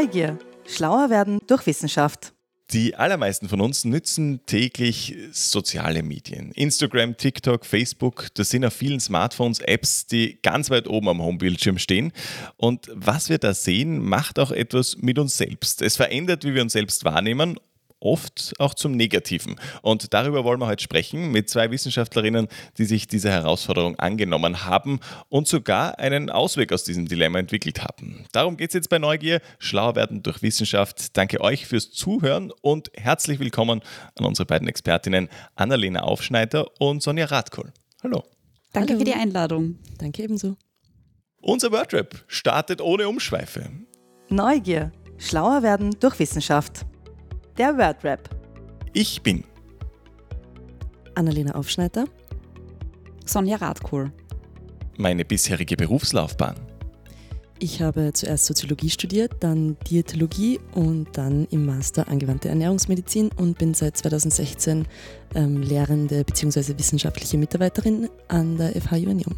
Neugier. Schlauer werden durch Wissenschaft. Die allermeisten von uns nützen täglich soziale Medien. Instagram, TikTok, Facebook, das sind auf vielen Smartphones Apps, die ganz weit oben am Homebildschirm stehen. Und was wir da sehen, macht auch etwas mit uns selbst. Es verändert, wie wir uns selbst wahrnehmen oft auch zum Negativen. Und darüber wollen wir heute sprechen mit zwei Wissenschaftlerinnen, die sich dieser Herausforderung angenommen haben und sogar einen Ausweg aus diesem Dilemma entwickelt haben. Darum geht es jetzt bei Neugier, schlau werden durch Wissenschaft. Danke euch fürs Zuhören und herzlich willkommen an unsere beiden Expertinnen Annalena Aufschneider und Sonja Radkohl. Hallo. Danke Hallo. für die Einladung. Danke ebenso. Unser Wordrap startet ohne Umschweife. Neugier, schlauer werden durch Wissenschaft der Wordrap. Ich bin Annalena Aufschneider, Sonja Radkohl. Meine bisherige Berufslaufbahn. Ich habe zuerst Soziologie studiert, dann Diätologie und dann im Master angewandte Ernährungsmedizin und bin seit 2016 ähm, Lehrende bzw. wissenschaftliche Mitarbeiterin an der FH Joanneum.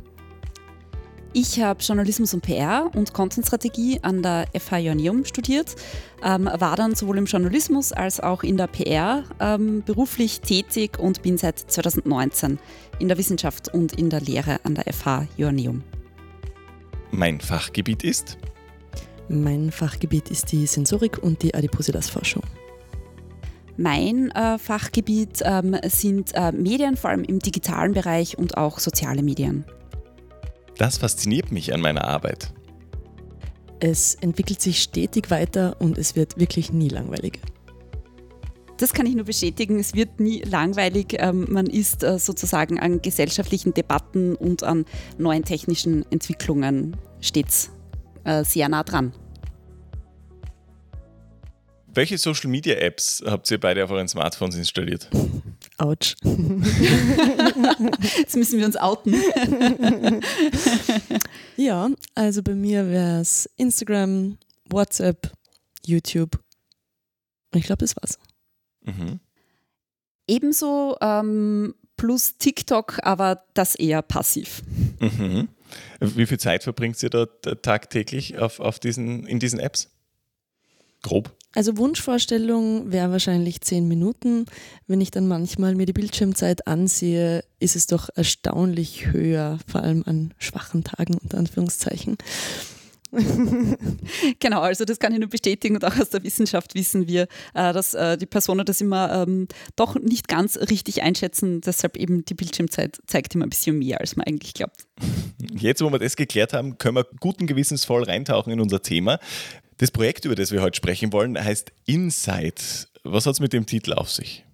Ich habe Journalismus und PR und Content-Strategie an der FH Joanneum studiert, ähm, war dann sowohl im Journalismus als auch in der PR ähm, beruflich tätig und bin seit 2019 in der Wissenschaft und in der Lehre an der FH Joanneum. Mein Fachgebiet ist? Mein Fachgebiet ist die Sensorik und die Adipositas-Forschung. Mein äh, Fachgebiet ähm, sind äh, Medien, vor allem im digitalen Bereich und auch soziale Medien. Das fasziniert mich an meiner Arbeit. Es entwickelt sich stetig weiter und es wird wirklich nie langweilig. Das kann ich nur bestätigen. Es wird nie langweilig. Ähm, man ist äh, sozusagen an gesellschaftlichen Debatten und an neuen technischen Entwicklungen stets äh, sehr nah dran. Welche Social Media Apps habt ihr beide auf euren Smartphones installiert? Autsch. Jetzt müssen wir uns outen. ja, also bei mir wäre es Instagram, WhatsApp, YouTube. Und ich glaube, das war's. Mhm. Ebenso ähm, plus TikTok, aber das eher passiv. Mhm. Wie viel Zeit verbringt ihr dort tagtäglich auf, auf diesen, in diesen Apps? Grob. Also Wunschvorstellung wäre wahrscheinlich zehn Minuten. Wenn ich dann manchmal mir die Bildschirmzeit ansehe, ist es doch erstaunlich höher, vor allem an schwachen Tagen unter Anführungszeichen. genau, also das kann ich nur bestätigen und auch aus der Wissenschaft wissen wir, äh, dass äh, die Personen das immer ähm, doch nicht ganz richtig einschätzen. Deshalb eben die Bildschirmzeit zeigt immer ein bisschen mehr, als man eigentlich glaubt. Jetzt, wo wir das geklärt haben, können wir guten Gewissensvoll reintauchen in unser Thema. Das Projekt, über das wir heute sprechen wollen, heißt Insight. Was hat es mit dem Titel auf sich?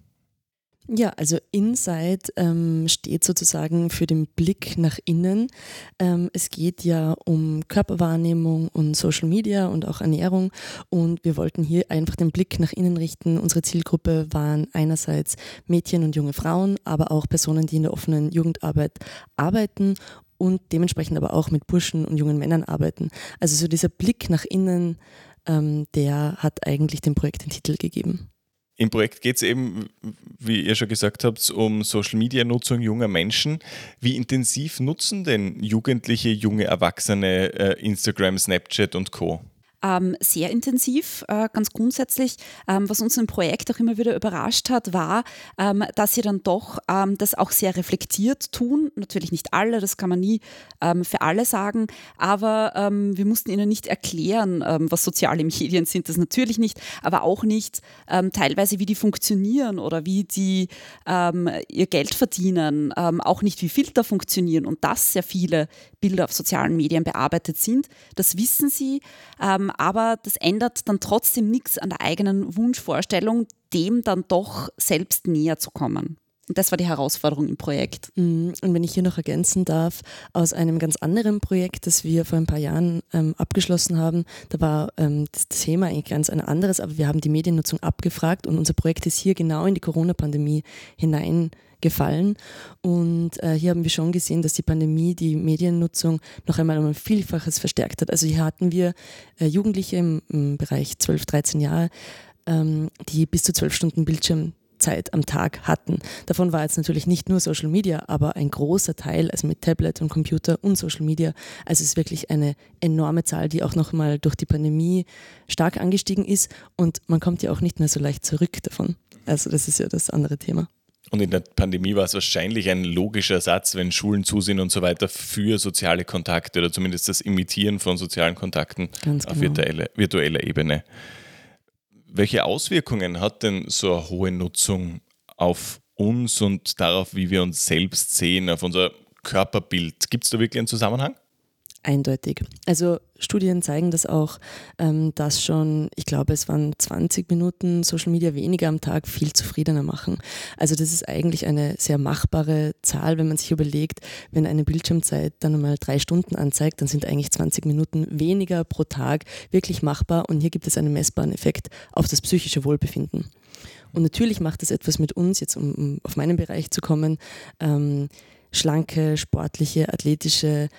Ja, also Insight ähm, steht sozusagen für den Blick nach innen. Ähm, es geht ja um Körperwahrnehmung und Social Media und auch Ernährung und wir wollten hier einfach den Blick nach innen richten. Unsere Zielgruppe waren einerseits Mädchen und junge Frauen, aber auch Personen, die in der offenen Jugendarbeit arbeiten und dementsprechend aber auch mit Burschen und jungen Männern arbeiten. Also so dieser Blick nach innen, ähm, der hat eigentlich dem Projekt den Titel gegeben. Im Projekt geht es eben, wie ihr schon gesagt habt, um Social-Media-Nutzung junger Menschen. Wie intensiv nutzen denn Jugendliche, junge Erwachsene äh, Instagram, Snapchat und Co? Ähm, sehr intensiv, äh, ganz grundsätzlich. Ähm, was uns im Projekt auch immer wieder überrascht hat, war, ähm, dass sie dann doch ähm, das auch sehr reflektiert tun. Natürlich nicht alle, das kann man nie ähm, für alle sagen, aber ähm, wir mussten ihnen nicht erklären, was soziale Medien sind, das natürlich nicht, aber auch nicht teilweise, wie die funktionieren oder wie die ihr Geld verdienen, auch nicht, wie Filter funktionieren und dass sehr viele Bilder auf sozialen Medien bearbeitet sind. Das wissen sie. Ähm, aber das ändert dann trotzdem nichts an der eigenen Wunschvorstellung, dem dann doch selbst näher zu kommen. Und das war die Herausforderung im Projekt. Mhm. Und wenn ich hier noch ergänzen darf, aus einem ganz anderen Projekt, das wir vor ein paar Jahren ähm, abgeschlossen haben, da war ähm, das Thema eigentlich ganz ein anderes, aber wir haben die Mediennutzung abgefragt und unser Projekt ist hier genau in die Corona-Pandemie hinein gefallen. Und äh, hier haben wir schon gesehen, dass die Pandemie die Mediennutzung noch einmal um ein Vielfaches verstärkt hat. Also hier hatten wir äh, Jugendliche im, im, Bereich 12, 13 Jahre, ähm, die bis zu 12 Stunden Bildschirm Zeit am Tag hatten. Davon war jetzt natürlich nicht nur Social Media, aber ein großer Teil, also mit Tablet und Computer und Social Media. Also es ist wirklich eine enorme Zahl, die auch nochmal durch die Pandemie stark angestiegen ist und man kommt ja auch nicht mehr so leicht zurück davon. Also das ist ja das andere Thema. Und in der Pandemie war es wahrscheinlich ein logischer Satz, wenn Schulen zu sind und so weiter, für soziale Kontakte oder zumindest das Imitieren von sozialen Kontakten Ganz auf genau. virtuelle, virtueller Ebene. Welche Auswirkungen hat denn so eine hohe Nutzung auf uns und darauf, wie wir uns selbst sehen, auf unser Körperbild? Gibt es da wirklich einen Zusammenhang? Eindeutig. Also Studien zeigen das auch, ähm, dass schon, ich glaube, es waren 20 Minuten Social Media weniger am Tag viel zufriedener machen. Also das ist eigentlich eine sehr machbare Zahl, wenn man sich überlegt, wenn eine Bildschirmzeit dann einmal drei Stunden anzeigt, dann sind eigentlich 20 Minuten weniger pro Tag wirklich machbar und hier gibt es einen messbaren Effekt auf das psychische Wohlbefinden. Und natürlich macht es etwas mit uns, jetzt um, um auf meinen Bereich zu kommen, ähm, schlanke, sportliche, athletische,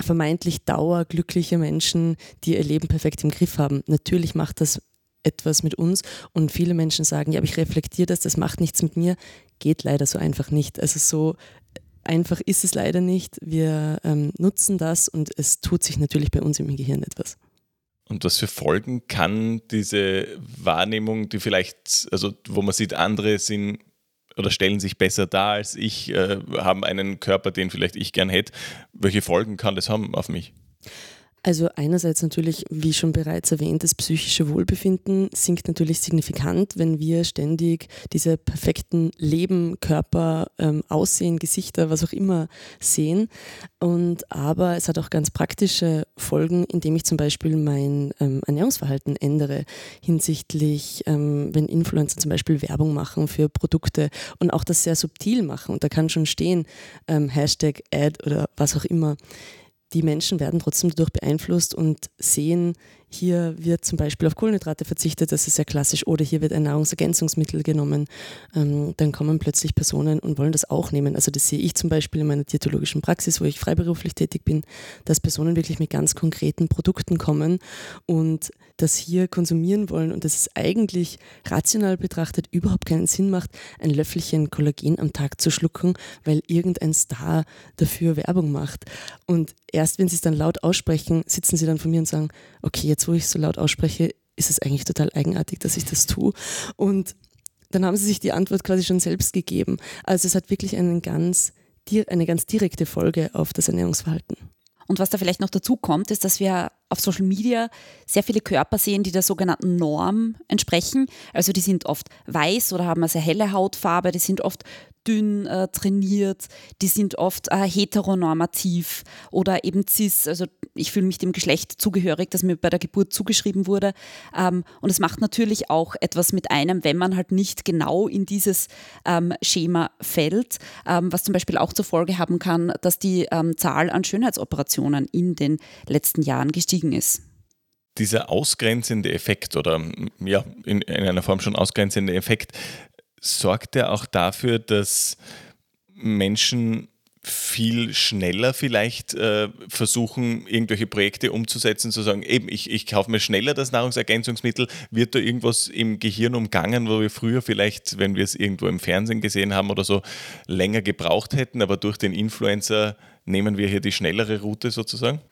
vermeintlich dauerglückliche Menschen, die ihr Leben perfekt im Griff haben. Natürlich macht das etwas mit uns und viele Menschen sagen, ja, aber ich reflektiere das, das macht nichts mit mir. Geht leider so einfach nicht. Also so einfach ist es leider nicht. Wir ähm, nutzen das und es tut sich natürlich bei uns im Gehirn etwas. Und was für Folgen kann diese Wahrnehmung, die vielleicht, also wo man sieht, andere sind oder stellen sich besser dar als ich, äh, haben einen Körper, den vielleicht ich gern hätte. Welche Folgen kann das haben auf mich? Also einerseits natürlich, wie schon bereits erwähnt, das psychische Wohlbefinden sinkt natürlich signifikant, wenn wir ständig diese perfekten Leben, Körper, ähm, Aussehen, Gesichter, was auch immer sehen. Und aber es hat auch ganz praktische Folgen, indem ich zum Beispiel mein ähm, Ernährungsverhalten ändere hinsichtlich, ähm, wenn Influencer zum Beispiel Werbung machen für Produkte und auch das sehr subtil machen. Und da kann schon stehen ähm, Hashtag Ad oder was auch immer die Menschen werden trotzdem dadurch beeinflusst und sehen, hier wird zum Beispiel auf Kohlenhydrate verzichtet, das ist sehr klassisch, oder hier wird ein Nahrungsergänzungsmittel genommen. Ähm, dann kommen plötzlich Personen und wollen das auch nehmen. Also das sehe ich zum Beispiel in meiner diätologischen Praxis, wo ich freiberuflich tätig bin, dass Personen wirklich mit ganz konkreten Produkten kommen und das hier konsumieren wollen und dass es eigentlich rational betrachtet überhaupt keinen Sinn macht, ein Löffelchen Kollagen am Tag zu schlucken, weil irgendein Star dafür Werbung macht. Und erst wenn sie es dann laut aussprechen, sitzen sie dann vor mir und sagen, okay, jetzt wo ich so laut ausspreche, ist es eigentlich total eigenartig, dass ich das tue. Und dann haben sie sich die Antwort quasi schon selbst gegeben. Also es hat wirklich einen ganz, eine ganz direkte Folge auf das Ernährungsverhalten. Und was da vielleicht noch dazu kommt, ist, dass wir auf Social Media sehr viele Körper sehen, die der sogenannten Norm entsprechen. Also die sind oft weiß oder haben eine sehr helle Hautfarbe, die sind oft dünn äh, trainiert, die sind oft äh, heteronormativ oder eben cis, also ich fühle mich dem Geschlecht zugehörig, das mir bei der Geburt zugeschrieben wurde. Ähm, und es macht natürlich auch etwas mit einem, wenn man halt nicht genau in dieses ähm, Schema fällt, ähm, was zum Beispiel auch zur Folge haben kann, dass die ähm, Zahl an Schönheitsoperationen in den letzten Jahren gestiegen ist dieser ausgrenzende Effekt oder ja, in, in, einer Form schon ausgrenzende Effekt, sorgt er auch dafür, dass Menschen viel schneller vielleicht äh, versuchen, irgendwelche Projekte umzusetzen, zu sagen, eben, ich, ich kaufe mir schneller das Nahrungsergänzungsmittel, wird da irgendwas im Gehirn umgangen, wo wir früher vielleicht, wenn wir es irgendwo im Fernsehen gesehen haben oder so, länger gebraucht hätten, aber durch den Influencer nehmen wir hier die schnellere Route sozusagen?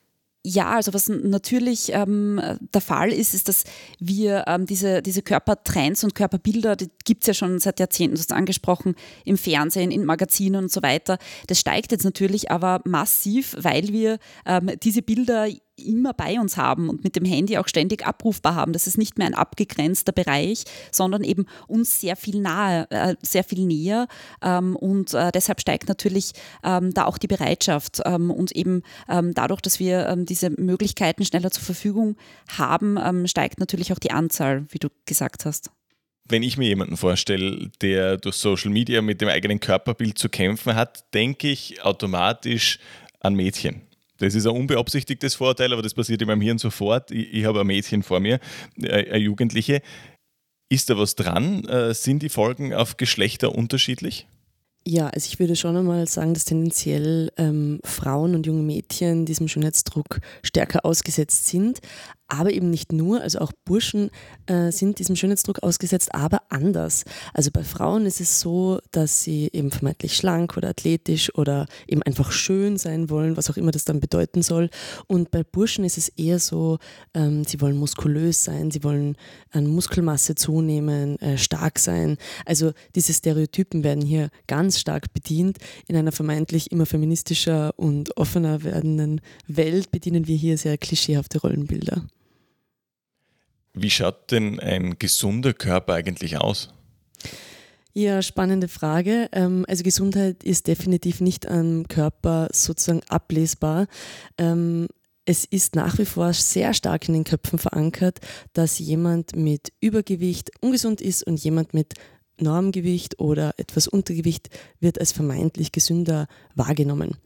Ja, also was natürlich ähm, der Fall ist, ist, dass wir ähm, diese, diese Körpertrends und Körperbilder, die gibt es ja schon seit Jahrzehnten, du hast angesprochen, im Fernsehen, in Magazinen und so weiter. Das steigt jetzt natürlich aber massiv, weil wir ähm, diese Bilder immer bei uns haben und mit dem Handy auch ständig abrufbar haben. Das ist nicht mehr ein abgegrenzter Bereich, sondern eben uns sehr viel nahe, äh, sehr viel näher. Ähm, und äh, deshalb steigt natürlich ähm, da auch die Bereitschaft. Ähm, und eben dadurch, dass wir diese Möglichkeiten schneller zur Verfügung haben, steigt natürlich auch die Anzahl, wie du gesagt hast wenn ich mir jemanden vorstelle, der durch Social Media mit dem eigenen Körperbild zu kämpfen hat, denke ich automatisch an Mädchen. Das ist ein unbeabsichtigtes Vorteil, aber das passiert in meinem Hirn sofort. Ich, ich habe ein Mädchen vor mir, äh, eine Jugendliche. Ist da was dran? Äh, sind die Folgen auf Geschlechter unterschiedlich? Ja, also ich würde schon einmal sagen, dass tendenziell ähm, Frauen und junge Mädchen diesem Schönheitsdruck stärker ausgesetzt sind. Aber eben nicht nur, also auch Burschen äh, sind diesem Schönheitsdruck ausgesetzt, aber anders. Also bei Frauen ist es so, dass sie eben vermeintlich schlank oder athletisch oder eben einfach schön sein wollen, was auch immer das dann bedeuten soll. Und bei Burschen ist es eher so, ähm, sie wollen muskulös sein, sie wollen an Muskelmasse zunehmen, äh, stark sein. Also diese Stereotypen werden hier ganz stark bedient. In einer vermeintlich immer feministischer und offener werdenden Welt bedienen wir hier sehr klischeehafte Rollenbilder. Wie schaut denn ein gesunder Körper eigentlich aus? Ja, spannende Frage. Ähm, also Gesundheit ist definitiv nicht am Körper sozusagen ablesbar. Ähm, es ist nach wie vor sehr stark in den Köpfen verankert, dass jemand mit Übergewicht ungesund ist und jemand mit Normgewicht oder etwas Untergewicht wird als vermeintlich gesünder wahrgenommen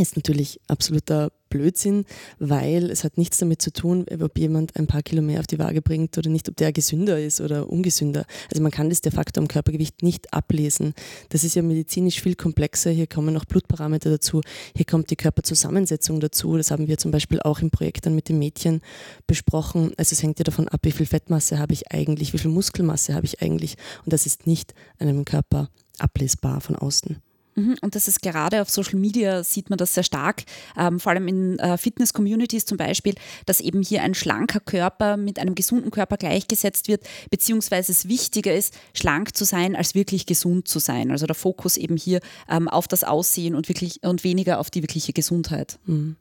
ist natürlich absoluter Blödsinn, weil es hat nichts damit zu tun, ob jemand ein paar Kilo mehr auf die Waage bringt oder nicht, ob der gesünder ist oder ungesünder. Also man kann das de facto am Körpergewicht nicht ablesen. Das ist ja medizinisch viel komplexer. Hier kommen noch Blutparameter dazu. Hier kommt die Körperzusammensetzung dazu. Das haben wir zum Beispiel auch im Projekt dann mit den Mädchen besprochen. Also es hängt ja davon ab, wie viel Fettmasse habe ich eigentlich, wie viel Muskelmasse habe ich eigentlich. Und das ist nicht einem Körper ablesbar von außen. Mhm, und das ist gerade auf Social Media sieht man das sehr stark, ähm, vor allem in äh, Fitness-Communities zum Beispiel, dass eben hier ein schlanker Körper mit einem gesunden Körper gleichgesetzt wird, beziehungsweise es wichtiger ist, schlank zu sein, als wirklich gesund zu sein. Also der Fokus eben hier ähm, auf das Aussehen und, wirklich, und weniger auf die wirkliche Gesundheit. Mhm.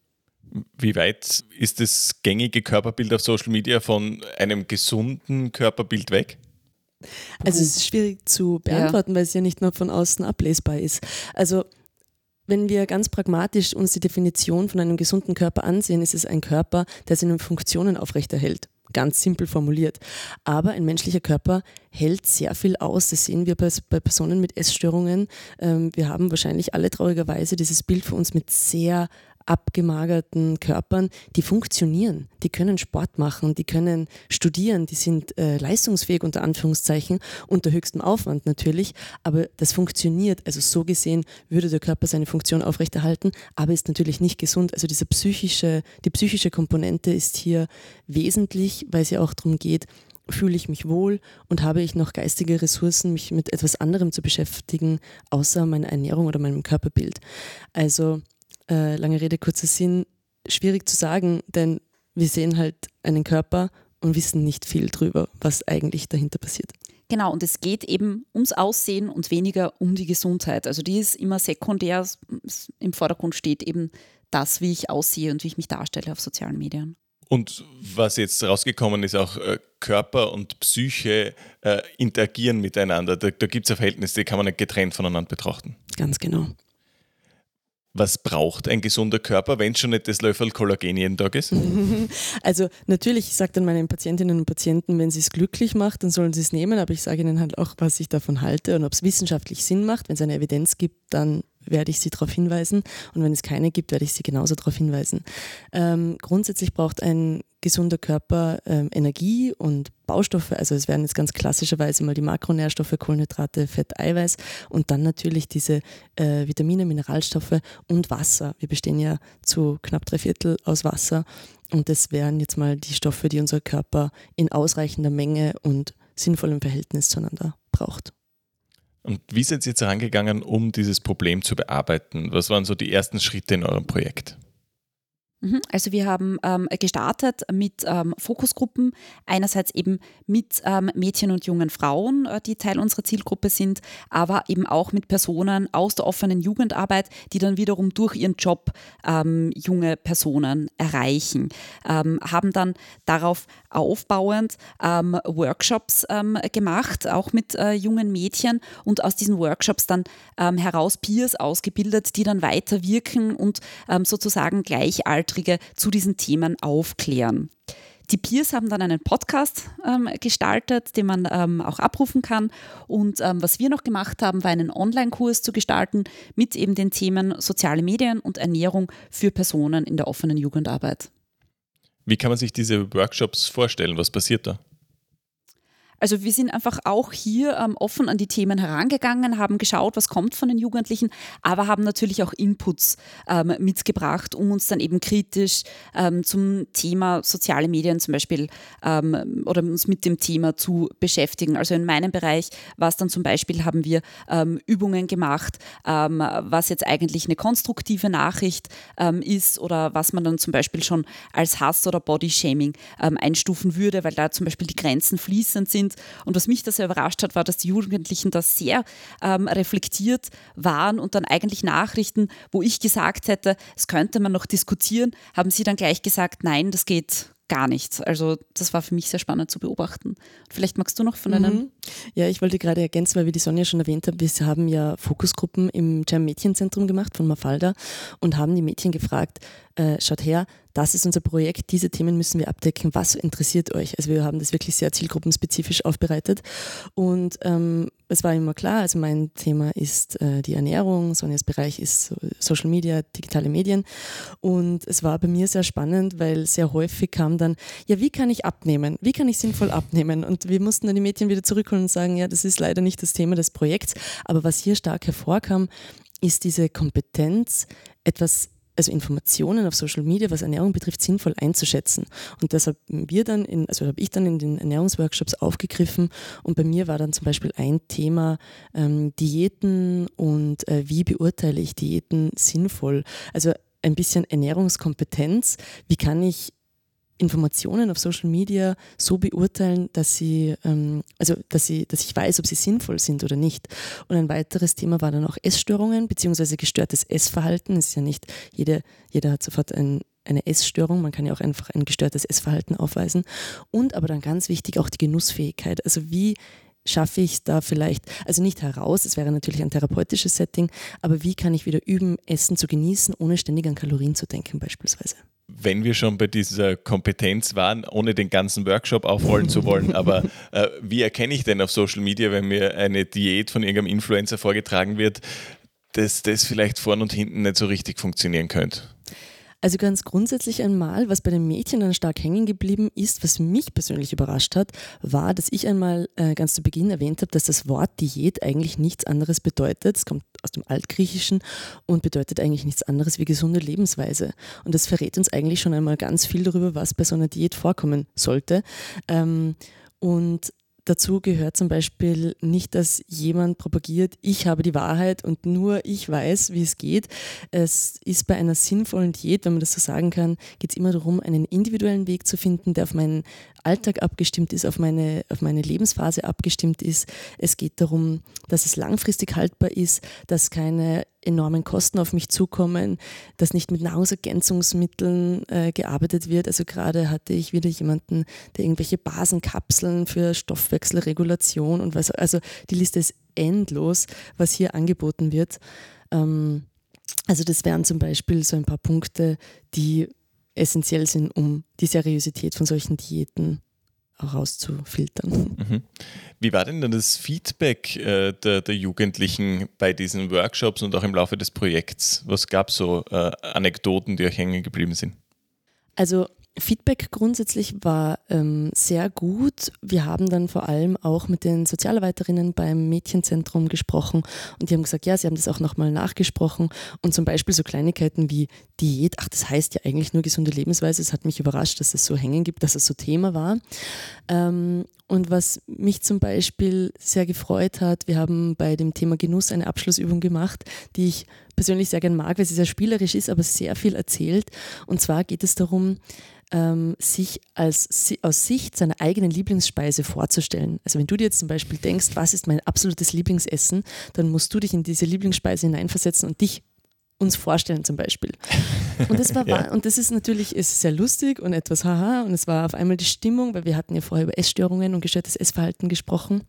Wie weit ist das gängige Körperbild auf Social Media von einem gesunden Körperbild weg? Also es ist schwierig zu beantworten, ja. weil es ja nicht nur von außen ablesbar ist. Also wenn wir ganz pragmatisch uns die Definition von einem gesunden Körper ansehen, ist es ein Körper, der seine Funktionen aufrechterhält. Ganz simpel formuliert. Aber ein menschlicher Körper hält sehr viel aus. Das sehen wir bei, bei Personen mit Essstörungen. Ähm, wir haben wahrscheinlich alle traurigerweise dieses Bild für uns mit sehr abgemagerten Körpern, die funktionieren, die können Sport machen, die können studieren, die sind äh, leistungsfähig unter Anführungszeichen, unter höchstem Aufwand natürlich, aber das funktioniert. Also so gesehen würde der Körper seine Funktion aufrechterhalten, aber ist natürlich nicht gesund. Also diese psychische, die psychische Komponente ist hier wesentlich, weil es ja auch darum geht, fühle ich mich wohl und habe ich noch geistige Ressourcen, mich mit etwas anderem zu beschäftigen, außer meiner Ernährung oder meinem Körperbild. Also äh, lange Rede, kurzer Sinn, schwierig zu sagen, denn wir sehen halt einen Körper und wissen nicht viel drüber, was eigentlich dahinter passiert. Genau, und es geht eben ums Aussehen und weniger um die Gesundheit. Also die ist immer sekundär, im Vordergrund steht eben das, wie ich aussehe und wie ich mich darstelle auf sozialen Medien. Und was jetzt rausgekommen ist, auch äh, Körper und Psyche äh, interagieren miteinander. Da, da gibt es ja Verhältnisse, die kann man nicht getrennt voneinander betrachten. Ganz genau was braucht ein gesunder Körper, wenn es schon nicht das Löffel Kollagen jeden Tag ist? Also natürlich, ich sage dann meinen Patientinnen und Patienten, wenn sie es glücklich macht, dann sollen sie es nehmen, aber ich sage ihnen halt auch, was ich davon halte und ob es wissenschaftlich Sinn macht. Wenn es eine Evidenz gibt, dann werde ich sie darauf hinweisen und wenn es keine gibt, werde ich sie genauso darauf hinweisen. Ähm, grundsätzlich braucht ein gesunder Körper ähm, Energie und Baustoffe, also es werden jetzt ganz klassischerweise mal die Makronährstoffe, Kohlenhydrate, Fett, Eiweiß und dann natürlich diese äh, Vitamine, Mineralstoffe und Wasser. Wir bestehen ja zu knapp drei Viertel aus Wasser und das wären jetzt mal die Stoffe, die unser Körper in ausreichender Menge und sinnvollem Verhältnis zueinander braucht. Und wie sind Sie jetzt herangegangen, um dieses Problem zu bearbeiten? Was waren so die ersten Schritte in eurem Projekt? Mhm. Also wir haben ähm, gestartet mit ähm, Fokusgruppen, einerseits eben mit ähm, Mädchen und jungen Frauen, äh, die Teil unserer Zielgruppe sind, aber eben auch mit Personen aus der offenen Jugendarbeit, die dann wiederum durch ihren Job ähm, junge Personen erreichen. Ähm, haben dann darauf aufbauend ähm, Workshops gemacht, auch mit äh, jungen Mädchen und aus diesen Workshops dann heraus Peers ausgebildet, die dann weiter wirken und sozusagen gleichaltrig Gleichaltrige zu diesen Themen aufklären. Die Peers haben dann einen Podcast ähm, gestartet, den man ähm, auch abrufen kann. Und ähm, was wir noch gemacht haben, war einen Online-Kurs zu gestalten mit eben den Themen soziale Medien und Ernährung für Personen in der offenen Jugendarbeit. Wie kann man sich diese Workshops vorstellen? Was passiert da? Also wir sind einfach auch hier ähm, offen an die Themen herangegangen, haben geschaut, was kommt von den Jugendlichen, aber haben natürlich auch Inputs ähm, mitgebracht, um uns dann eben kritisch ähm, zum Thema soziale Medien zum Beispiel ähm, oder uns mit dem Thema zu beschäftigen. Also in meinem Bereich war es dann zum Beispiel, haben wir ähm, Übungen gemacht, ähm, was jetzt eigentlich eine konstruktive Nachricht ist oder was man dann zum Beispiel schon als Hass oder Bodyshaming einstufen würde, weil da zum Beispiel die Grenzen fließend sind sind. Und was mich da sehr überrascht hat, war, dass die Jugendlichen da sehr ähm, reflektiert waren und dann eigentlich Nachrichten, wo ich gesagt hätte, es könnte man noch diskutieren, haben sie dann gleich gesagt, nein, das geht gar nichts. Also das war für mich sehr spannend zu beobachten. Vielleicht magst du noch von einem... Mhm. Ja, ich wollte gerade ergänzen, weil wie die Sonja schon erwähnt hat, wir haben ja Fokusgruppen im Jam Mädchenzentrum gemacht von Mafalda und haben die Mädchen gefragt, äh, schaut her, das ist unser Projekt, diese Themen müssen wir abdecken, was interessiert euch? Also wir haben das wirklich sehr zielgruppenspezifisch aufbereitet und ähm, es war immer klar, also mein Thema ist äh, die Ernährung, Sonjas Bereich ist so Social Media, digitale Medien und es war bei mir sehr spannend, weil sehr häufig kam dann, ja, wie kann ich abnehmen? Wie kann ich sinnvoll abnehmen? Und wir mussten dann die Mädchen wieder zurückholen und sagen, ja, das ist leider nicht das Thema des Projekts, aber was hier stark hervorkam, ist diese Kompetenz, etwas also Informationen auf Social Media, was Ernährung betrifft, sinnvoll einzuschätzen. Und das haben also habe ich dann in den Ernährungsworkshops aufgegriffen und bei mir war dann zum Beispiel ein Thema ähm, Diäten und äh, wie beurteile ich Diäten sinnvoll. Also ein bisschen Ernährungskompetenz. Wie kann ich Informationen auf Social Media so beurteilen, dass sie, ähm, also dass sie, dass ich weiß, ob sie sinnvoll sind oder nicht. Und ein weiteres Thema war dann auch Essstörungen beziehungsweise gestörtes Essverhalten. Es ist ja nicht jede, jeder hat sofort ein, eine Essstörung, man kann ja auch einfach ein gestörtes Essverhalten aufweisen. Und aber dann ganz wichtig auch die Genussfähigkeit. Also wie schaffe ich da vielleicht, also nicht heraus, es wäre natürlich ein therapeutisches Setting, aber wie kann ich wieder üben, Essen zu genießen, ohne ständig an Kalorien zu denken beispielsweise wenn wir schon bei dieser Kompetenz waren, ohne den ganzen Workshop aufrollen zu wollen, aber äh, wie erkenne ich denn auf Social Media, wenn mir eine Diät von irgendeinem Influencer vorgetragen wird, dass das vielleicht vorn und hinten nicht so richtig funktionieren könnte? Also ganz grundsätzlich einmal, was bei den Mädchen dann stark hängen geblieben ist, was mich persönlich überrascht hat, war, dass ich einmal äh, ganz zu Beginn erwähnt habe, dass das Wort Diät eigentlich nichts anderes bedeutet. Es kommt aus dem Altgriechischen und bedeutet eigentlich nichts anderes wie gesunde Lebensweise. Und das verrät uns eigentlich schon einmal ganz viel darüber, was bei so einer Diät vorkommen sollte. Ähm, und Dazu gehört zum Beispiel nicht, dass jemand propagiert, ich habe die Wahrheit und nur ich weiß, wie es geht. Es ist bei einer sinnvollen Diät, wenn man das so sagen kann, geht es immer darum, einen individuellen Weg zu finden, der auf meinen Alltag abgestimmt ist, auf meine, auf meine Lebensphase abgestimmt ist. Es geht darum, dass es langfristig haltbar ist, dass keine enormen Kosten auf mich zukommen, dass nicht mit Nahrungsergänzungsmitteln äh, gearbeitet wird. Also gerade hatte ich wieder jemanden, der irgendwelche Basenkapseln für Stoffwechselregulation und was, also die Liste ist endlos, was hier angeboten wird. Ähm, also das wären zum Beispiel so ein paar Punkte, die essentiell sind, um die Seriosität von solchen Diäten rauszufiltern. Mhm. Wie war denn dann das Feedback äh, der, der, Jugendlichen bei diesen Workshops und auch im Laufe des Projekts? Was gab es so äh, Anekdoten, die euch hängen geblieben sind? Also Feedback grundsätzlich war ähm, sehr gut. Wir haben dann vor allem auch mit den Sozialarbeiterinnen beim Mädchenzentrum gesprochen und die haben gesagt, ja, sie haben das auch nochmal nachgesprochen und zum Beispiel so Kleinigkeiten wie Diät, ach, das heißt ja eigentlich nur gesunde Lebensweise. Es hat mich überrascht, dass es so hängen gibt, dass es so Thema war. Ähm, und was mich zum Beispiel sehr gefreut hat, wir haben bei dem Thema Genuss eine Abschlussübung gemacht, die ich persönlich sehr gern mag, weil sie sehr spielerisch ist, aber sehr viel erzählt. Und zwar geht es darum, ähm, sich als, aus Sicht seiner eigenen Lieblingsspeise vorzustellen. Also wenn du dir jetzt zum Beispiel denkst, was ist mein absolutes Lieblingsessen, dann musst du dich in diese Lieblingsspeise hineinversetzen und dich uns vorstellen zum Beispiel. Und das, war, ja. und das ist natürlich ist sehr lustig und etwas haha und es war auf einmal die Stimmung, weil wir hatten ja vorher über Essstörungen und gestörtes Essverhalten gesprochen.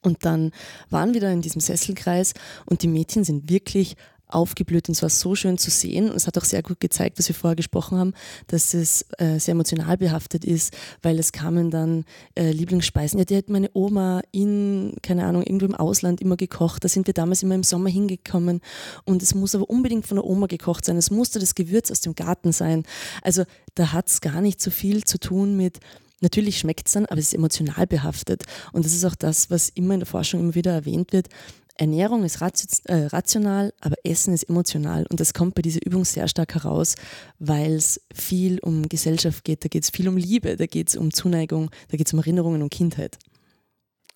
Und dann waren wir da in diesem Sesselkreis und die Mädchen sind wirklich aufgeblüht und es war so schön zu sehen. Und es hat auch sehr gut gezeigt, was wir vorher gesprochen haben, dass es äh, sehr emotional behaftet ist, weil es kamen dann äh, Lieblingsspeisen. Ja, die hat meine Oma in, keine Ahnung, irgendwo im Ausland immer gekocht. Da sind wir damals immer im Sommer hingekommen. Und es muss aber unbedingt von der Oma gekocht sein. Es musste das Gewürz aus dem Garten sein. Also da hat es gar nicht so viel zu tun mit Natürlich schmeckt es dann, aber es ist emotional behaftet. Und das ist auch das, was immer in der Forschung immer wieder erwähnt wird. Ernährung ist äh, rational, aber Essen ist emotional. Und das kommt bei dieser Übung sehr stark heraus, weil es viel um Gesellschaft geht. Da geht es viel um Liebe, da geht es um Zuneigung, da geht es um Erinnerungen und Kindheit.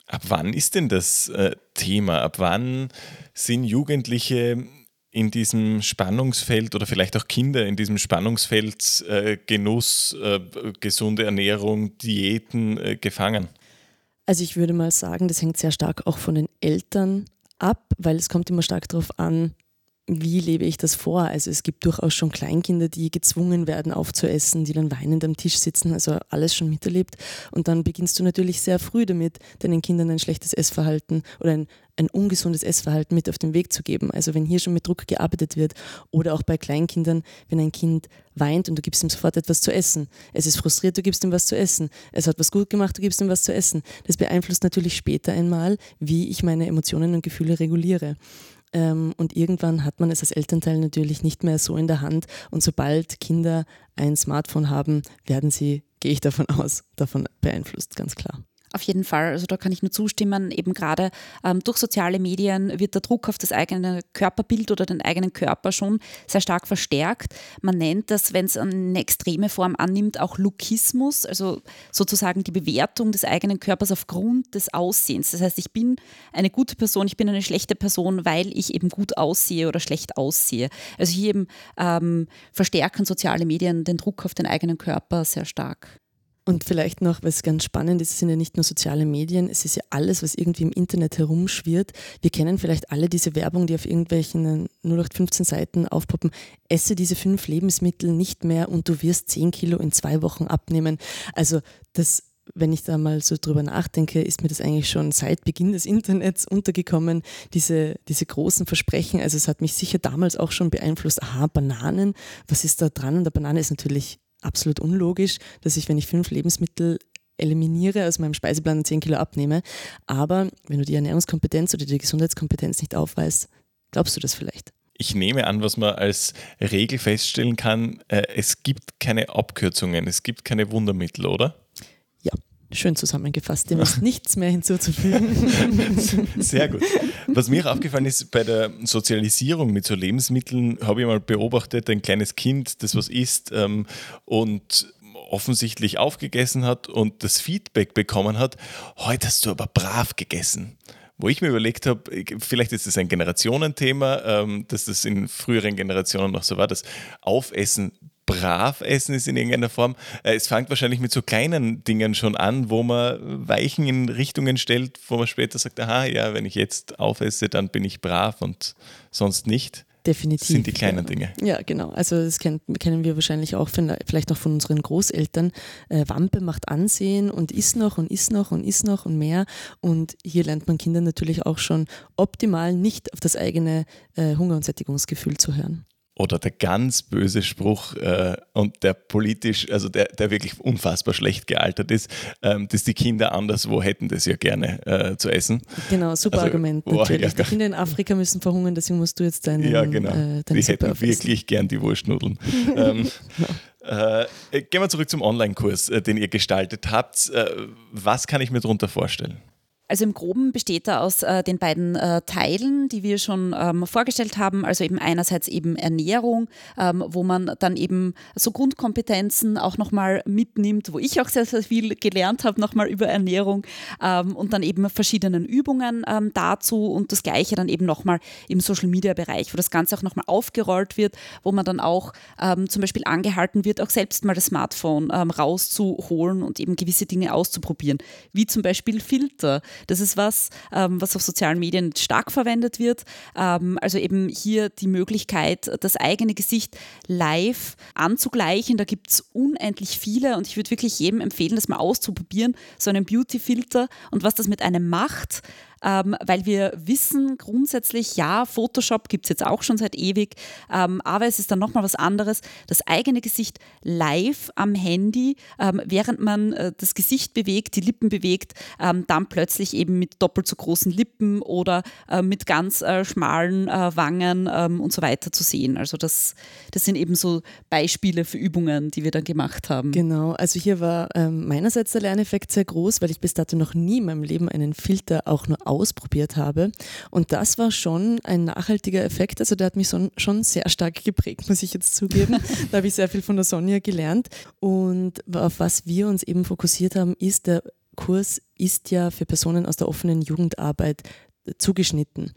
Ab wann ist denn das äh, Thema? Ab wann sind Jugendliche in diesem Spannungsfeld oder vielleicht auch Kinder in diesem Spannungsfeld äh, Genuss, äh, gesunde Ernährung, Diäten äh, gefangen? Also ich würde mal sagen, das hängt sehr stark auch von den Eltern ab, weil es kommt immer stark darauf an, wie lebe ich das vor? Also es gibt durchaus schon Kleinkinder, die gezwungen werden aufzuessen, die dann weinend am Tisch sitzen, also alles schon miterlebt. Und dann beginnst du natürlich sehr früh damit, deinen Kindern ein schlechtes Essverhalten oder ein, ein ungesundes Essverhalten mit auf den Weg zu geben. Also wenn hier schon mit Druck gearbeitet wird oder auch bei Kleinkindern, wenn ein Kind weint und du gibst ihm sofort etwas zu essen. Es ist frustriert, du gibst ihm was zu essen. Es hat was gut gemacht, du gibst ihm was zu essen. Das beeinflusst natürlich später einmal, wie ich meine Emotionen und Gefühle reguliere. Ähm, und irgendwann hat man es als Elternteil natürlich nicht mehr so in der Hand. Und sobald Kinder ein Smartphone haben, werden sie, gehe ich davon aus, davon beeinflusst, ganz klar. Auf jeden Fall, also da kann ich nur zustimmen. Eben gerade ähm, durch soziale Medien wird der Druck auf das eigene Körperbild oder den eigenen Körper schon sehr stark verstärkt. Man nennt das, wenn es eine extreme Form annimmt, auch Lookismus, also sozusagen die Bewertung des eigenen Körpers aufgrund des Aussehens. Das heißt, ich bin eine gute Person, ich bin eine schlechte Person, weil ich eben gut aussehe oder schlecht aussehe. Also hier eben ähm, verstärken soziale Medien den Druck auf den eigenen Körper sehr stark. Und vielleicht noch, was ganz spannend ist, es sind ja nicht nur soziale Medien, es ist ja alles, was irgendwie im Internet herumschwirrt. Wir kennen vielleicht alle diese Werbung, die auf irgendwelchen 0815 Seiten aufpoppen. Esse diese fünf Lebensmittel nicht mehr und du wirst zehn Kilo in zwei Wochen abnehmen. Also das wenn ich da mal so drüber nachdenke, ist mir das eigentlich schon seit Beginn des Internets untergekommen, diese, diese großen Versprechen. Also es hat mich sicher damals auch schon beeinflusst. Aha, Bananen, was ist da dran? Und der Banane ist natürlich absolut unlogisch, dass ich, wenn ich fünf Lebensmittel eliminiere aus meinem Speiseplan 10 Kilo abnehme. Aber wenn du die Ernährungskompetenz oder die Gesundheitskompetenz nicht aufweist, glaubst du das vielleicht? Ich nehme an, was man als Regel feststellen kann, äh, es gibt keine Abkürzungen, es gibt keine Wundermittel, oder? Schön zusammengefasst. Dem ist nichts mehr hinzuzufügen. Sehr gut. Was mir auch aufgefallen ist, bei der Sozialisierung mit so Lebensmitteln habe ich mal beobachtet, ein kleines Kind, das was isst ähm, und offensichtlich aufgegessen hat und das Feedback bekommen hat, heute hast du aber brav gegessen wo ich mir überlegt habe, vielleicht ist es ein Generationenthema, ähm, dass das in früheren Generationen noch so war, das Aufessen brav essen ist in irgendeiner Form. Äh, es fängt wahrscheinlich mit so kleinen Dingen schon an, wo man Weichen in Richtungen stellt, wo man später sagt, aha, ja, wenn ich jetzt aufesse, dann bin ich brav und sonst nicht. Definitiv. Das sind die kleinen. Dinge. Ja, genau. Also das kennen, kennen wir wahrscheinlich auch von, vielleicht noch von unseren Großeltern. Äh, Wampe macht Ansehen und isst noch und isst noch und isst noch und mehr. Und hier lernt man Kinder natürlich auch schon optimal nicht auf das eigene äh, Hunger- und Sättigungsgefühl zu hören oder der ganz böse Spruch äh, und der politisch, also der, der wirklich unfassbar schlecht gealtert ist, ähm, dass die Kinder anderswo hätten das ja gerne äh, zu essen. Genau, super also, Argument natürlich. Oh, ja, die Kinder in Afrika müssen verhungern, deswegen musst du jetzt deinen Ja, genau. Äh, die hätten aufessen. wirklich gern die Wurstnudeln. ähm, äh, gehen wir zurück zum Online-Kurs, äh, den ihr gestaltet habt. Äh, was kann ich mir darunter vorstellen? Also im Groben besteht er aus äh, den beiden äh, Teilen, die wir schon ähm, vorgestellt haben. Also eben einerseits eben Ernährung, ähm, wo man dann eben so Grundkompetenzen auch nochmal mitnimmt, wo ich auch sehr, sehr viel gelernt habe, nochmal über Ernährung ähm, und dann eben verschiedenen Übungen ähm, dazu und das Gleiche dann eben nochmal im Social-Media-Bereich, wo das Ganze auch nochmal aufgerollt wird, wo man dann auch ähm, zum Beispiel angehalten wird, auch selbst mal das Smartphone ähm, rauszuholen und eben gewisse Dinge auszuprobieren, wie zum Beispiel Filter. Das ist was, ähm, was auf sozialen Medien stark verwendet wird. Ähm, also eben hier die Möglichkeit, das eigene Gesicht live anzugleichen. Da gibt es unendlich viele und ich würde wirklich jedem empfehlen, das mal auszuprobieren, so einen Beauty-Filter und was das mit einem macht. Ähm, weil wir wissen grundsätzlich, ja, Photoshop gibt es jetzt auch schon seit ewig, ähm, aber es ist dann nochmal was anderes, das eigene Gesicht live am Handy, ähm, während man äh, das Gesicht bewegt, die Lippen bewegt, ähm, dann plötzlich eben mit doppelt so großen Lippen oder äh, mit ganz äh, schmalen äh, Wangen ähm, und so weiter zu sehen. Also das, das sind eben so Beispiele für Übungen, die wir dann gemacht haben. Genau, also hier war ähm, meinerseits der Lerneffekt sehr groß, weil ich bis dato noch nie in meinem Leben einen Filter auch nur ausprobiert habe. Und das war schon ein nachhaltiger Effekt. Also der hat mich schon sehr stark geprägt, muss ich jetzt zugeben. da habe ich sehr viel von der Sonja gelernt. Und auf was wir uns eben fokussiert haben, ist, der Kurs ist ja für Personen aus der offenen Jugendarbeit zugeschnitten.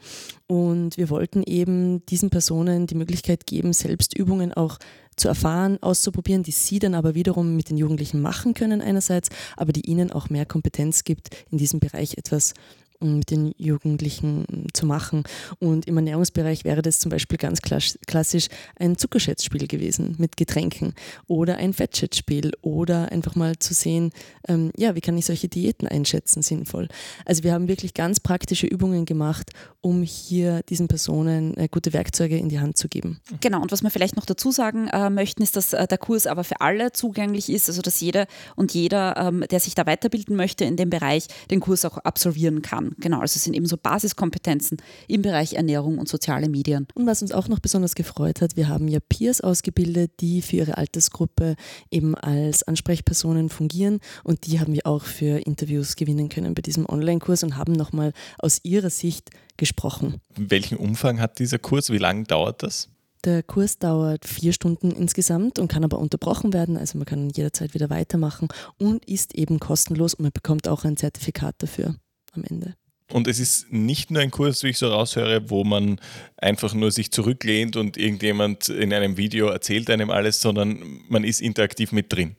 Und wir wollten eben diesen Personen die Möglichkeit geben, selbst Übungen auch zu erfahren, auszuprobieren, die sie dann aber wiederum mit den Jugendlichen machen können einerseits, aber die ihnen auch mehr Kompetenz gibt, in diesem Bereich etwas mit den Jugendlichen zu machen. Und im Ernährungsbereich wäre das zum Beispiel ganz klassisch ein Zuckerschätzspiel gewesen mit Getränken oder ein Fettschätzspiel oder einfach mal zu sehen, ähm, ja, wie kann ich solche Diäten einschätzen sinnvoll. Also wir haben wirklich ganz praktische Übungen gemacht, um hier diesen Personen äh, gute Werkzeuge in die Hand zu geben. Genau, und was wir vielleicht noch dazu sagen äh, möchten, ist, dass äh, der Kurs aber für alle zugänglich ist, also dass jeder und jeder, ähm, der sich da weiterbilden möchte in dem Bereich, den Kurs auch absolvieren kann. Genau, also es sind eben so Basiskompetenzen im Bereich Ernährung und soziale Medien. Und was uns auch noch besonders gefreut hat, wir haben ja Peers ausgebildet, die für ihre Altersgruppe eben als Ansprechpersonen fungieren und die haben wir auch für Interviews gewinnen können bei diesem Online-Kurs und haben nochmal aus ihrer Sicht gesprochen. Welchen Umfang hat dieser Kurs? Wie lange dauert das? Der Kurs dauert vier Stunden insgesamt und kann aber unterbrochen werden, also man kann jederzeit wieder weitermachen und ist eben kostenlos und man bekommt auch ein Zertifikat dafür am Ende. Und es ist nicht nur ein Kurs, wie ich so raushöre, wo man einfach nur sich zurücklehnt und irgendjemand in einem Video erzählt einem alles, sondern man ist interaktiv mit drin.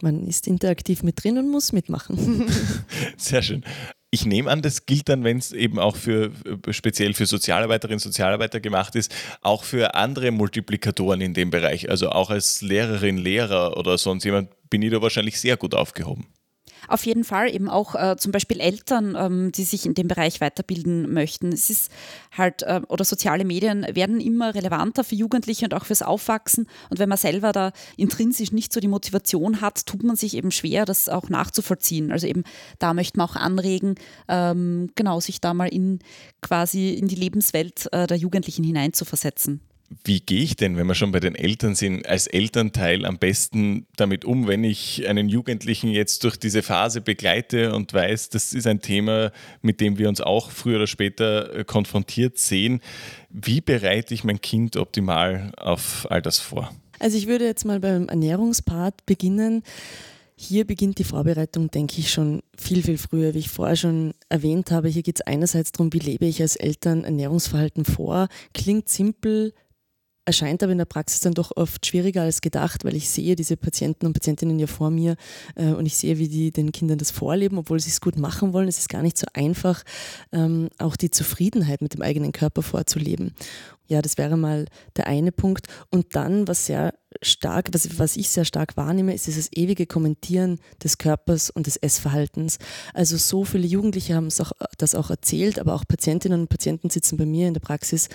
Man ist interaktiv mit drin und muss mitmachen. Sehr schön. Ich nehme an, das gilt dann, wenn es eben auch für speziell für Sozialarbeiterinnen und Sozialarbeiter gemacht ist, auch für andere Multiplikatoren in dem Bereich. Also auch als Lehrerin, Lehrer oder sonst jemand bin ich da wahrscheinlich sehr gut aufgehoben. Auf jeden Fall eben auch äh, zum Beispiel Eltern, ähm, die sich in dem Bereich weiterbilden möchten. Es ist halt, äh, oder soziale Medien werden immer relevanter für Jugendliche und auch fürs Aufwachsen. Und wenn man selber da intrinsisch nicht so die Motivation hat, tut man sich eben schwer, das auch nachzuvollziehen. Also eben da möchte man auch anregen, ähm, genau, sich da mal in quasi in die Lebenswelt äh, der Jugendlichen hineinzuversetzen wie gehe ich denn, wenn wir schon bei den Eltern sind, als Elternteil am besten damit um, wenn ich einen Jugendlichen jetzt durch diese Phase begleite und weiß, das ist ein Thema, mit dem wir uns auch früher oder später äh, konfrontiert sehen. Wie bereite ich mein Kind optimal auf all das vor? Also ich würde jetzt mal beim Ernährungspart beginnen. Hier beginnt die Vorbereitung, denke ich, schon viel, viel früher. Wie ich vorher schon erwähnt habe, hier geht es einerseits darum, wie lebe ich als Eltern Ernährungsverhalten vor. Klingt simpel, erscheint aber in der Praxis dann doch oft schwieriger als gedacht, weil ich sehe diese Patienten und Patientinnen ja vor mir äh, und ich sehe, wie die den Kindern das vorleben, obwohl sie es gut machen wollen. Es ist gar nicht so einfach, ähm, auch die Zufriedenheit mit dem eigenen Körper vorzuleben. Ja, das wäre mal der eine Punkt. Und dann, was sehr stark, was, was ich sehr stark wahrnehme, ist dieses ewige Kommentieren des Körpers und des Essverhaltens. Also so viele Jugendliche haben auch, das auch erzählt, aber auch Patientinnen und Patienten sitzen bei mir in der Praxis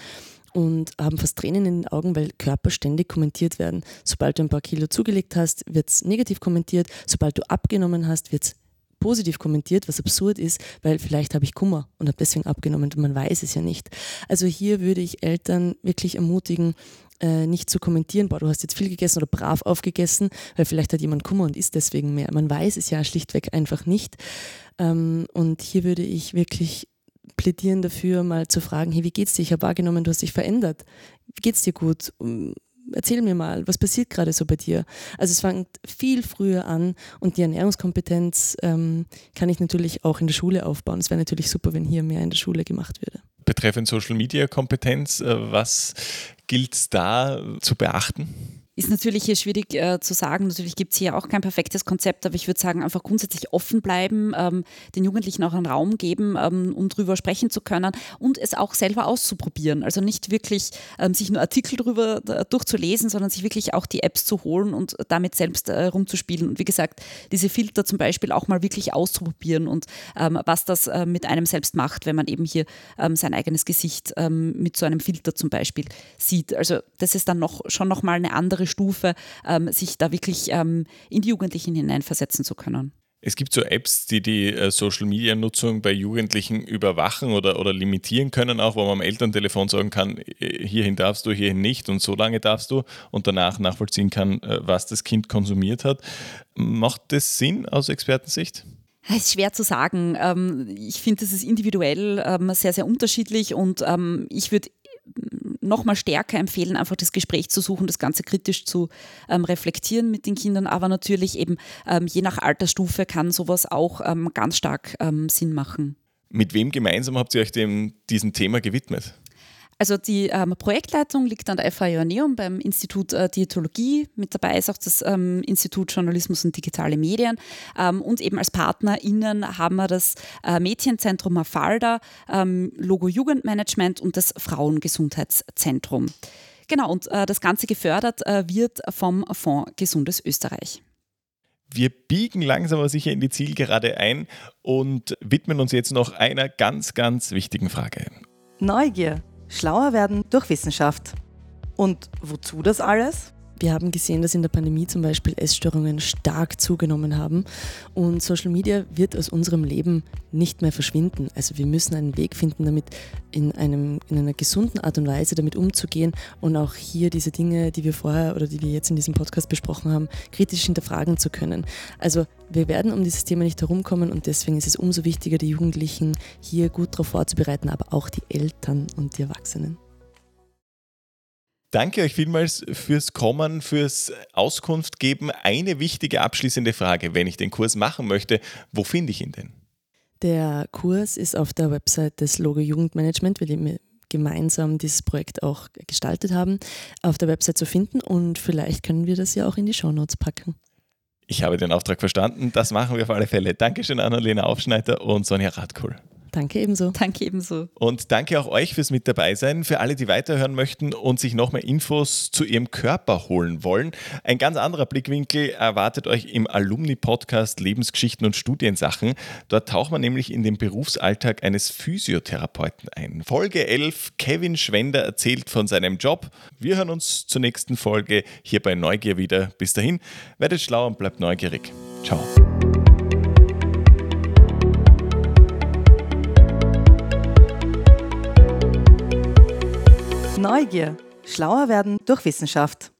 und haben fast Tränen in den Augen, weil Körper ständig kommentiert werden. Sobald du ein paar Kilo zugelegt hast, wird es negativ kommentiert. Sobald du abgenommen hast, wird es positiv kommentiert, was absurd ist, weil vielleicht habe ich Kummer und habe deswegen abgenommen und man weiß es ja nicht. Also hier würde ich Eltern wirklich ermutigen, äh, nicht zu kommentieren, boah, du hast jetzt viel gegessen oder brav aufgegessen, weil vielleicht hat jemand Kummer und isst deswegen mehr. Man weiß es ja schlichtweg einfach nicht. Ähm, und hier würde ich wirklich plädieren dafür, mal zu fragen, hey, wie geht's dir? Ich habe wahrgenommen, du hast dich verändert. Geht's dir gut? Erzähl mir mal, was passiert gerade so bei dir? Also es fängt viel früher an und die Ernährungskompetenz ähm, kann ich natürlich auch in der Schule aufbauen. Es wäre natürlich super, wenn hier mehr in der Schule gemacht würde. Betreffend Social Media Kompetenz, äh, was gilt es da zu beachten? Ist natürlich hier schwierig äh, zu sagen. Natürlich gibt es hier auch kein perfektes Konzept, aber ich würde sagen, einfach grundsätzlich offen bleiben, ähm, den Jugendlichen auch einen Raum geben, ähm, um drüber sprechen zu können und es auch selber auszuprobieren. Also nicht wirklich ähm, sich nur Artikel drüber durchzulesen, sondern sich wirklich auch die Apps zu holen und damit selbst äh, rumzuspielen. Und wie gesagt, diese Filter zum Beispiel auch mal wirklich auszuprobieren und ähm, was das äh, mit einem selbst macht, wenn man eben hier ähm, sein eigenes Gesicht ähm, mit so einem Filter zum Beispiel sieht. Also das ist dann noch schon nochmal eine andere Stufe, ähm, sich da wirklich ähm, in die Jugendlichen hineinversetzen zu können. Es gibt so Apps, die die äh, Social-Media-Nutzung bei Jugendlichen überwachen oder, oder limitieren können, auch wo man am Elterntelefon sagen kann, äh, hierhin darfst du, hierhin nicht und so lange darfst du und danach nachvollziehen kann, äh, was das Kind konsumiert hat. Macht das Sinn aus Expertensicht? Es ist schwer zu sagen. Ähm, ich finde, das ist individuell ähm, sehr, sehr unterschiedlich und ähm, ich würde nochmal stärker empfehlen, einfach das Gespräch zu suchen, das Ganze kritisch zu ähm, reflektieren mit den Kindern. Aber natürlich eben ähm, je nach Altersstufe kann sowas auch ähm, ganz stark ähm, Sinn machen. Mit wem gemeinsam habt ihr euch dem, diesem Thema gewidmet? Also die ähm, Projektleitung liegt an der FH Joanneum beim Institut äh, Diätologie. Mit dabei ist auch das ähm, Institut Journalismus und Digitale Medien. Ähm, und eben als PartnerInnen haben wir das äh, Mädchenzentrum Mafalda, ähm, Logo Jugendmanagement und das Frauengesundheitszentrum. Genau, und äh, das Ganze gefördert äh, wird vom Fonds Gesundes Österreich. Wir biegen langsam aber sicher in die Zielgerade ein und widmen uns jetzt noch einer ganz, ganz wichtigen Frage. Neugier. Schlauer werden durch Wissenschaft. Und wozu das alles? Wir haben gesehen, dass in der Pandemie zum Beispiel Essstörungen stark zugenommen haben und Social Media wird aus unserem Leben nicht mehr verschwinden. Also wir müssen einen Weg finden, damit in, einem, in einer gesunden Art und Weise damit umzugehen und auch hier diese Dinge, die wir vorher oder die wir jetzt in diesem Podcast besprochen haben, kritisch hinterfragen zu können. Also wir werden um dieses Thema nicht herumkommen und deswegen ist es umso wichtiger, die Jugendlichen hier gut darauf vorzubereiten, aber auch die Eltern und die Erwachsenen. Danke euch vielmals fürs Kommen, fürs Auskunft geben. Eine wichtige abschließende Frage, wenn ich den Kurs machen möchte, wo finde ich ihn denn? Der Kurs ist auf der Website des Logo Jugendmanagement, weil wir gemeinsam dieses Projekt auch gestaltet haben, auf der Website zu finden und vielleicht können wir das ja auch in die Shownotes packen. Ich habe den Auftrag verstanden, das machen wir auf alle Fälle. Dankeschön, Annalena Aufschneider und Sonja Radkohl. Danke ebenso. Danke ebenso. Und danke auch euch fürs mit dabei sein. Für alle, die weiterhören möchten und sich noch mehr Infos zu ihrem Körper holen wollen. Ein ganz anderer Blickwinkel erwartet euch im Alumni-Podcast Lebensgeschichten und Studiensachen. Dort taucht man nämlich in den Berufsalltag eines Physiotherapeuten ein. Folge 11, Kevin Schwender erzählt von seinem Job. Wir hören uns zur nächsten Folge hier bei Neugier wieder. Bis dahin, werdet schlau und bleibt neugierig. Ciao. Neugier. Schlauer werden durch Wissenschaft.